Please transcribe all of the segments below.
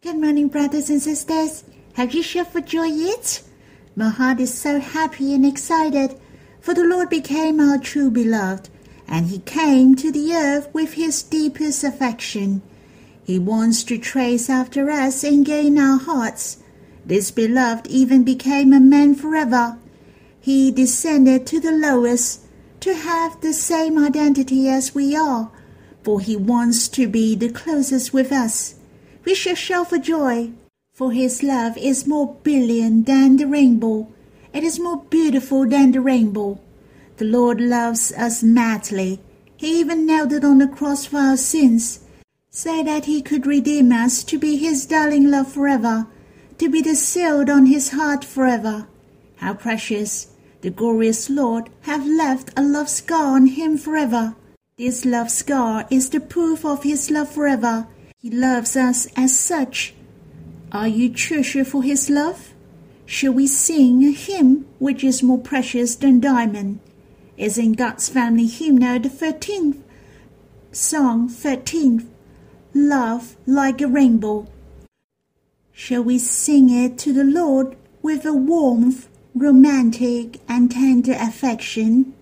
Good morning, brothers and sisters. Have you shouted for joy yet? My heart is so happy and excited, for the Lord became our true beloved, and He came to the earth with His deepest affection. He wants to trace after us and gain our hearts. This beloved even became a man forever. He descended to the lowest to have the same identity as we are, for He wants to be the closest with us we shout for joy, for his love is more brilliant than the rainbow. It is more beautiful than the rainbow. The Lord loves us madly. He even knelt on the cross for our sins, so that he could redeem us to be his darling love forever, to be the sealed on his heart forever. How precious! The glorious Lord have left a love scar on him forever. This love scar is the proof of his love forever he loves us as such. Are you treasured for His love? Shall we sing a hymn which is more precious than diamond? Is in God's family hymnal the thirteenth, song thirteenth, love like a rainbow. Shall we sing it to the Lord with a warmth, romantic, and tender affection?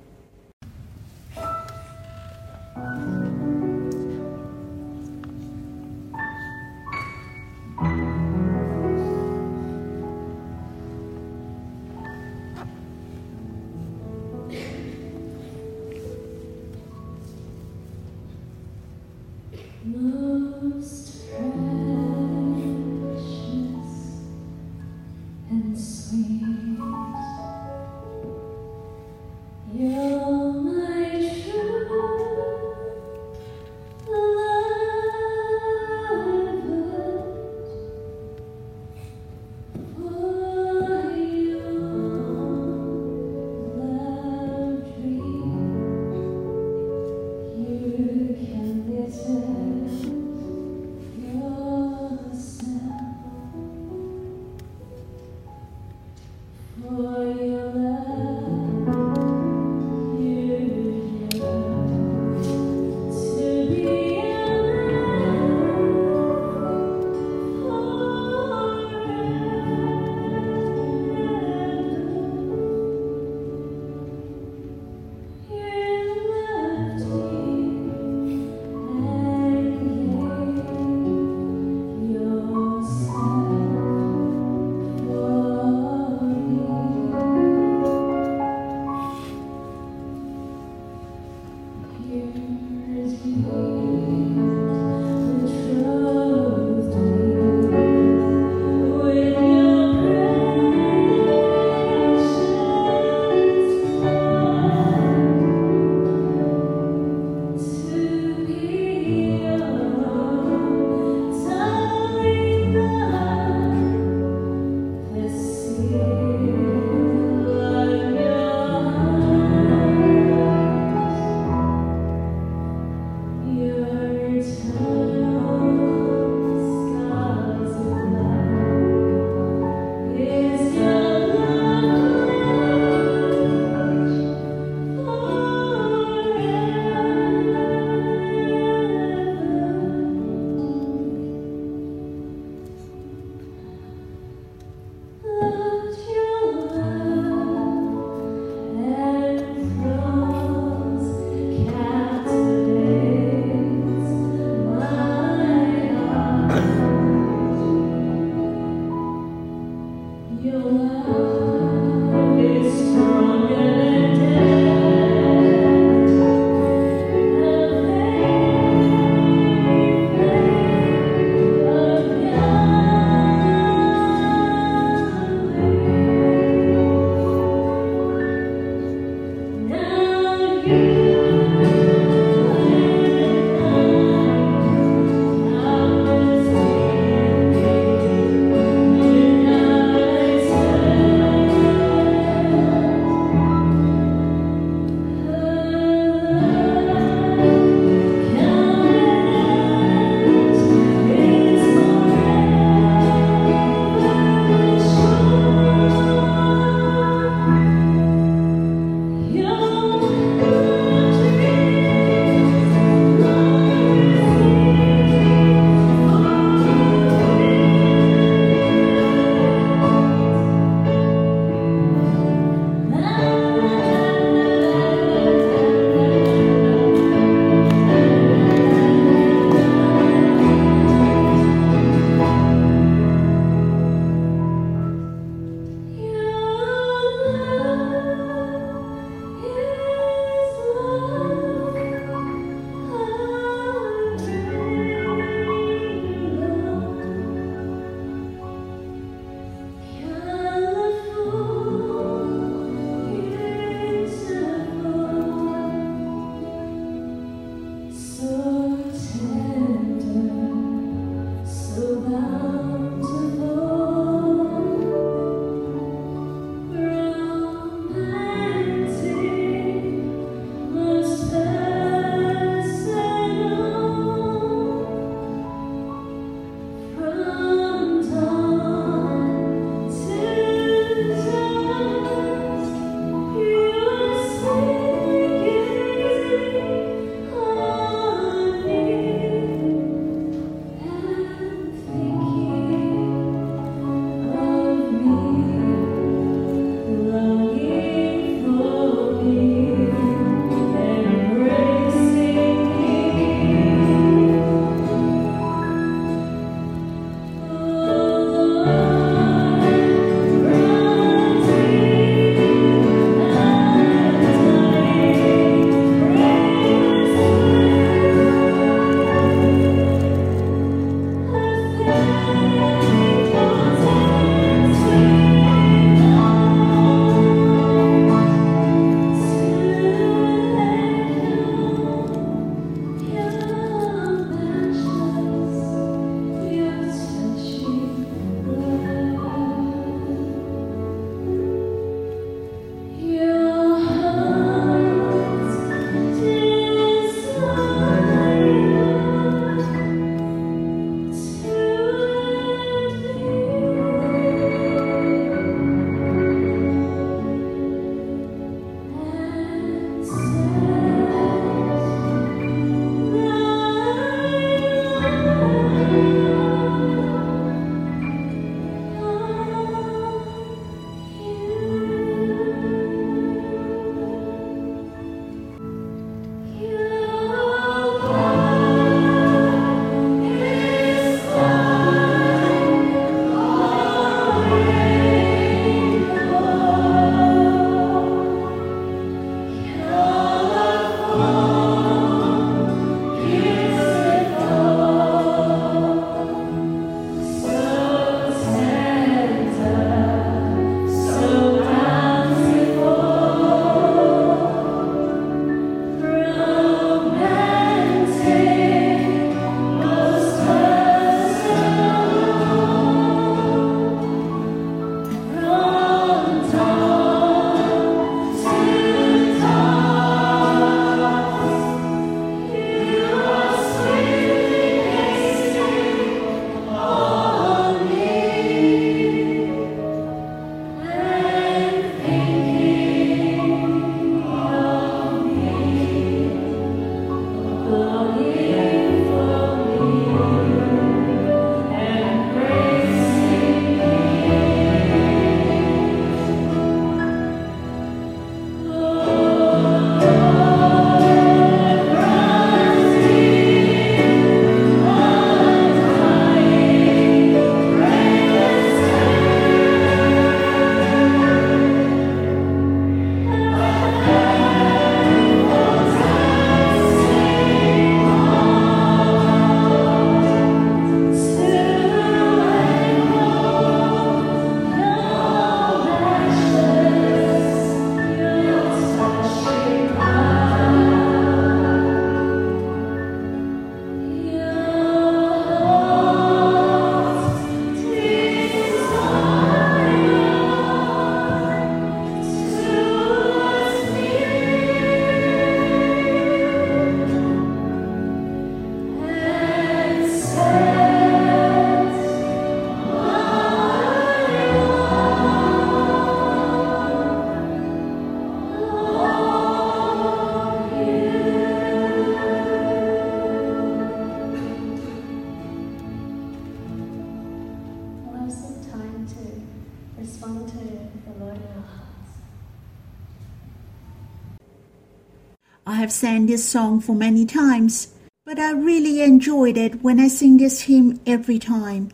Sang this song for many times, but I really enjoyed it when I sing this hymn every time.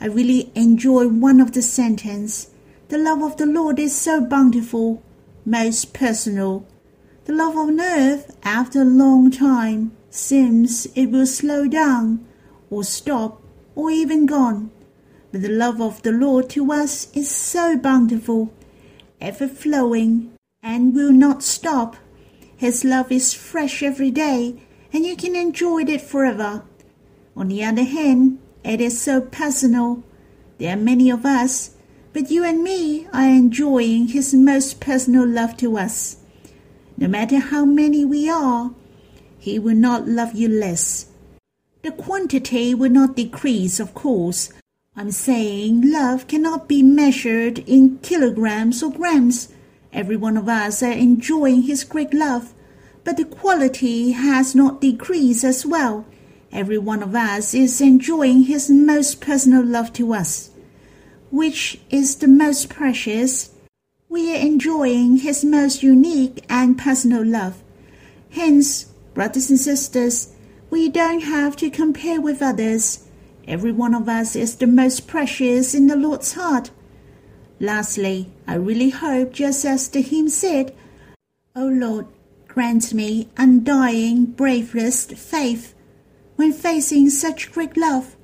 I really enjoy one of the sentence. The love of the Lord is so bountiful, most personal. The love on earth, after a long time, seems it will slow down, or stop, or even gone. But the love of the Lord to us is so bountiful, ever flowing, and will not stop. His love is fresh every day, and you can enjoy it forever. On the other hand, it is so personal. There are many of us, but you and me are enjoying His most personal love to us. No matter how many we are, He will not love you less. The quantity will not decrease, of course, I'm saying love cannot be measured in kilograms or grams. Every one of us are enjoying his great love, but the quality has not decreased as well. Every one of us is enjoying his most personal love to us. Which is the most precious? We are enjoying his most unique and personal love. Hence, brothers and sisters, we don't have to compare with others Every one of us is the most precious in the Lord's heart. Lastly, I really hope, just as the hymn said, O Lord, grant me undying, bravest faith when facing such great love.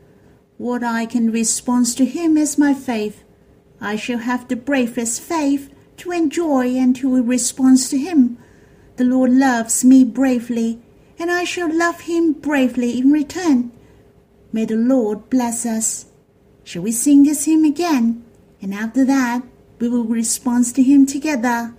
What I can respond to Him is my faith. I shall have the bravest faith to enjoy and to respond to Him. The Lord loves me bravely, and I shall love Him bravely in return. May the Lord bless us. Shall we sing this hymn again? And after that, we will respond to him together.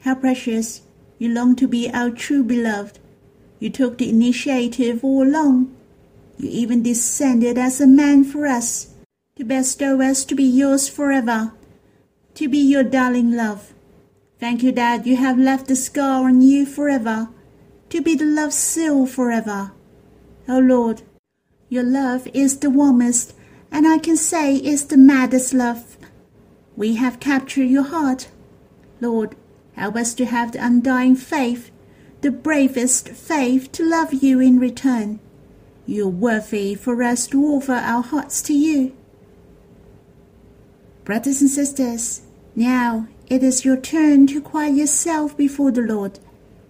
How precious. You long to be our true beloved. You took the initiative all along. You even descended as a man for us, to bestow us to be yours forever, to be your darling love. Thank you that you have left the scar on you forever, to be the love seal forever. O oh Lord, your love is the warmest, and I can say is the maddest love. We have captured your heart. Lord, help us to have the undying faith, the bravest faith to love you in return. You're worthy for us to offer our hearts to you. Brothers and sisters, now it is your turn to quiet yourself before the Lord.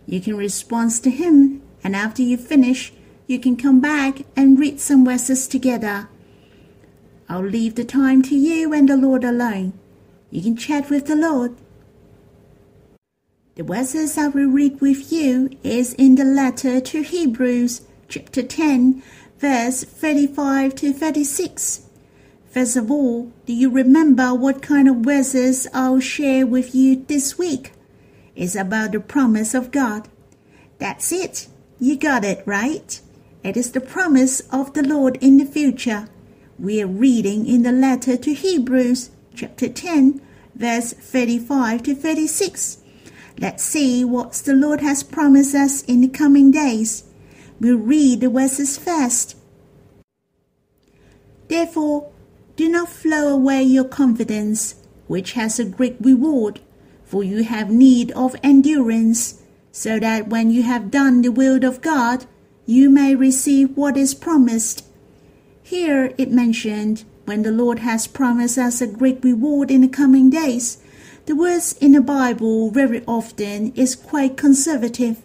You can respond to Him, and after you finish, you can come back and read some verses together. I'll leave the time to you and the Lord alone. You can chat with the Lord. The verses I will read with you is in the letter to Hebrews, chapter 10, verse 35 to 36. First of all, do you remember what kind of verses I'll share with you this week? It's about the promise of God. That's it. You got it right. It is the promise of the Lord in the future. We are reading in the letter to Hebrews, chapter 10, verse 35 to 36. Let's see what the Lord has promised us in the coming days. We'll read the verses first. Therefore, do not throw away your confidence, which has a great reward, for you have need of endurance, so that when you have done the will of God, you may receive what is promised. Here it mentioned, when the Lord has promised us a great reward in the coming days, the words in the Bible very often is quite conservative.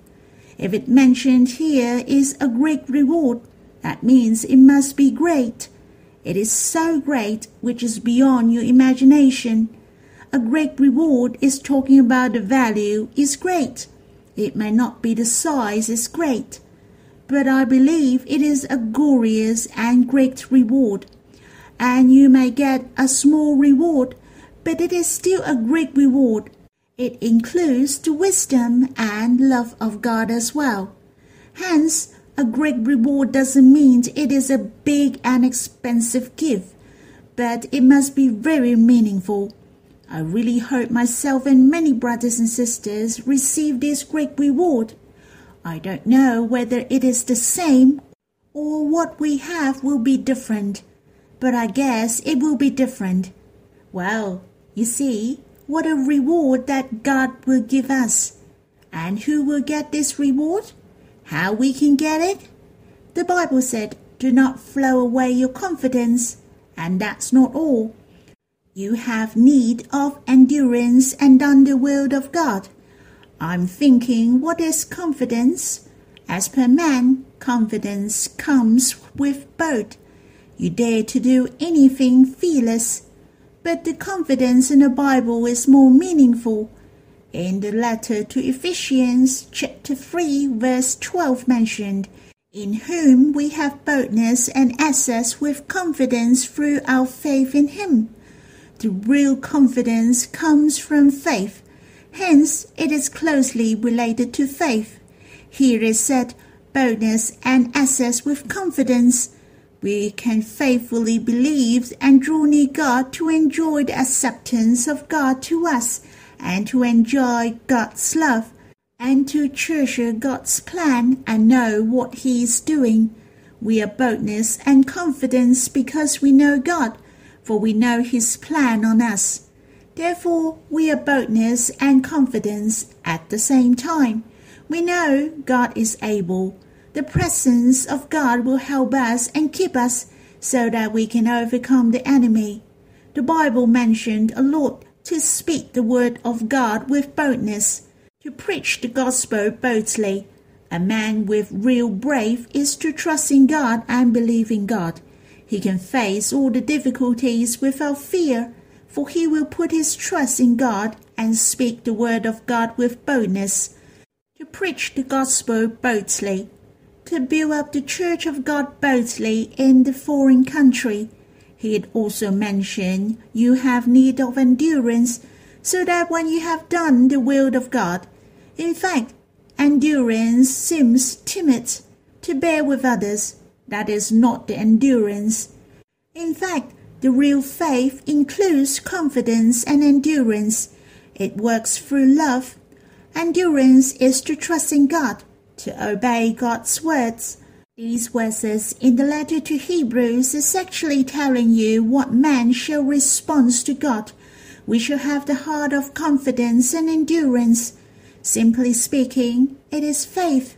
If it mentioned here is a great reward, that means it must be great. It is so great which is beyond your imagination. A great reward is talking about the value is great. It may not be the size is great, but I believe it is a glorious and great reward. And you may get a small reward, but it is still a great reward. It includes the wisdom and love of God as well. Hence, a great reward doesn't mean it is a big and expensive gift, but it must be very meaningful. I really hope myself and many brothers and sisters receive this great reward. I don't know whether it is the same or what we have will be different, but I guess it will be different. Well, you see, what a reward that God will give us. And who will get this reward? How we can get it? The Bible said, Do not throw away your confidence, and that's not all. You have need of endurance and done the will of God. I'm thinking, what is confidence? As per man, confidence comes with both. You dare to do anything fearless, but the confidence in the Bible is more meaningful in the letter to Ephesians chapter 3 verse 12 mentioned, in whom we have boldness and access with confidence through our faith in him. The real confidence comes from faith. Hence, it is closely related to faith. Here is said boldness and access with confidence. We can faithfully believe and draw near God to enjoy the acceptance of God to us and to enjoy God's love and to treasure God's plan and know what He is doing. We are boldness and confidence because we know God, for we know His plan on us. Therefore, we are boldness and confidence at the same time. We know God is able. The presence of God will help us and keep us so that we can overcome the enemy. The Bible mentioned a lot to speak the word of God with boldness, to preach the gospel boldly. A man with real brave is to trust in God and believe in God. He can face all the difficulties without fear, for he will put his trust in God and speak the word of God with boldness. To preach the gospel boldly, to build up the church of God boldly in the foreign country, he had also mentioned you have need of endurance, so that when you have done the will of God, in fact, endurance seems timid to bear with others. That is not the endurance. In fact, the real faith includes confidence and endurance. It works through love. Endurance is to trust in God, to obey God's words. These verses in the letter to Hebrews is actually telling you what man shall respond to God. We shall have the heart of confidence and endurance. Simply speaking, it is faith.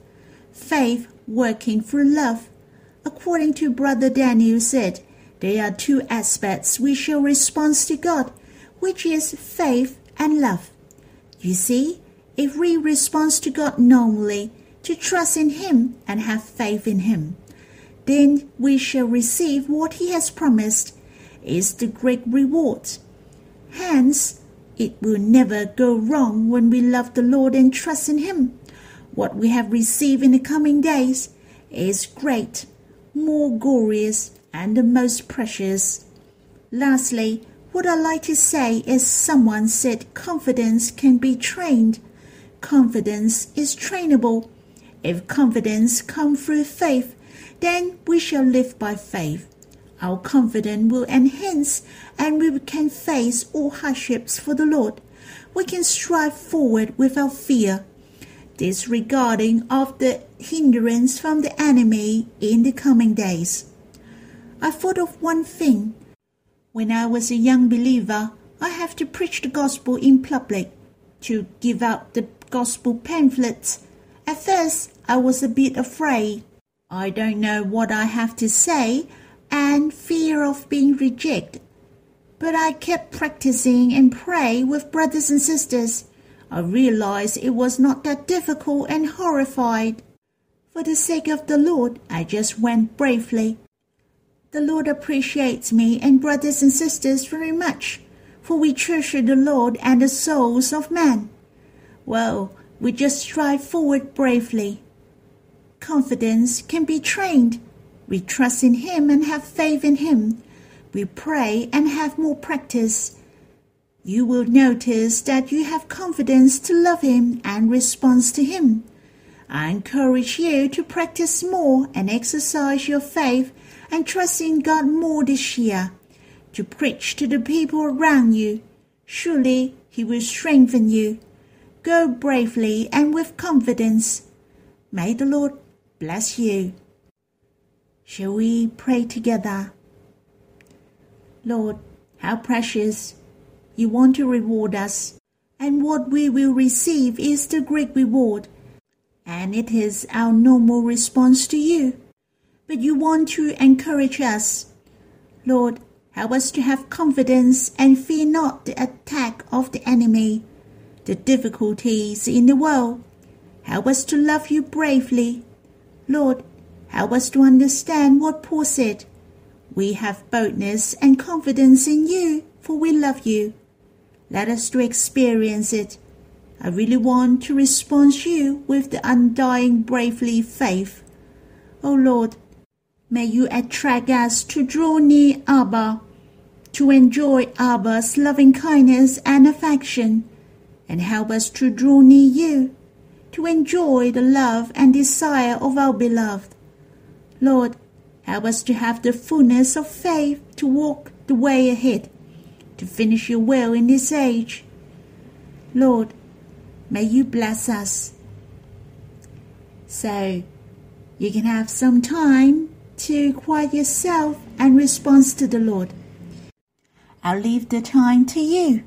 Faith working through love. According to Brother Daniel said, there are two aspects we shall respond to God, which is faith and love. You see, if we respond to God normally, to trust in Him and have faith in Him. Then we shall receive what He has promised is the great reward. Hence, it will never go wrong when we love the Lord and trust in Him. What we have received in the coming days is great, more glorious, and the most precious. Lastly, what I like to say is someone said confidence can be trained. Confidence is trainable if confidence comes through faith, then we shall live by faith. Our confidence will enhance and we can face all hardships for the Lord. We can strive forward without fear, disregarding of the hindrance from the enemy in the coming days. I thought of one thing. When I was a young believer, I have to preach the gospel in public, to give out the gospel pamphlets at first, I was a bit afraid. I don't know what I have to say and fear of being rejected. But I kept practicing and pray with brothers and sisters. I realized it was not that difficult and horrified. For the sake of the Lord, I just went bravely. The Lord appreciates me and brothers and sisters very much, for we treasure the Lord and the souls of men. Well, we just strive forward bravely. Confidence can be trained. We trust in Him and have faith in Him. We pray and have more practice. You will notice that you have confidence to love Him and respond to Him. I encourage you to practice more and exercise your faith and trust in God more this year. To preach to the people around you. Surely He will strengthen you Go bravely and with confidence. May the Lord bless you. Shall we pray together? Lord, how precious you want to reward us, and what we will receive is the great reward, and it is our normal response to you. But you want to encourage us. Lord, help us to have confidence and fear not the attack of the enemy the difficulties in the world. Help us to love you bravely. Lord, help us to understand what Paul said. We have boldness and confidence in you, for we love you. Let us to experience it. I really want to respond to you with the undying bravely faith. O oh Lord, may you attract us to draw near Abba, to enjoy Abba's loving kindness and affection and help us to draw near you, to enjoy the love and desire of our beloved. Lord, help us to have the fullness of faith to walk the way ahead, to finish your will in this age. Lord, may you bless us. So, you can have some time to quiet yourself and respond to the Lord. I'll leave the time to you.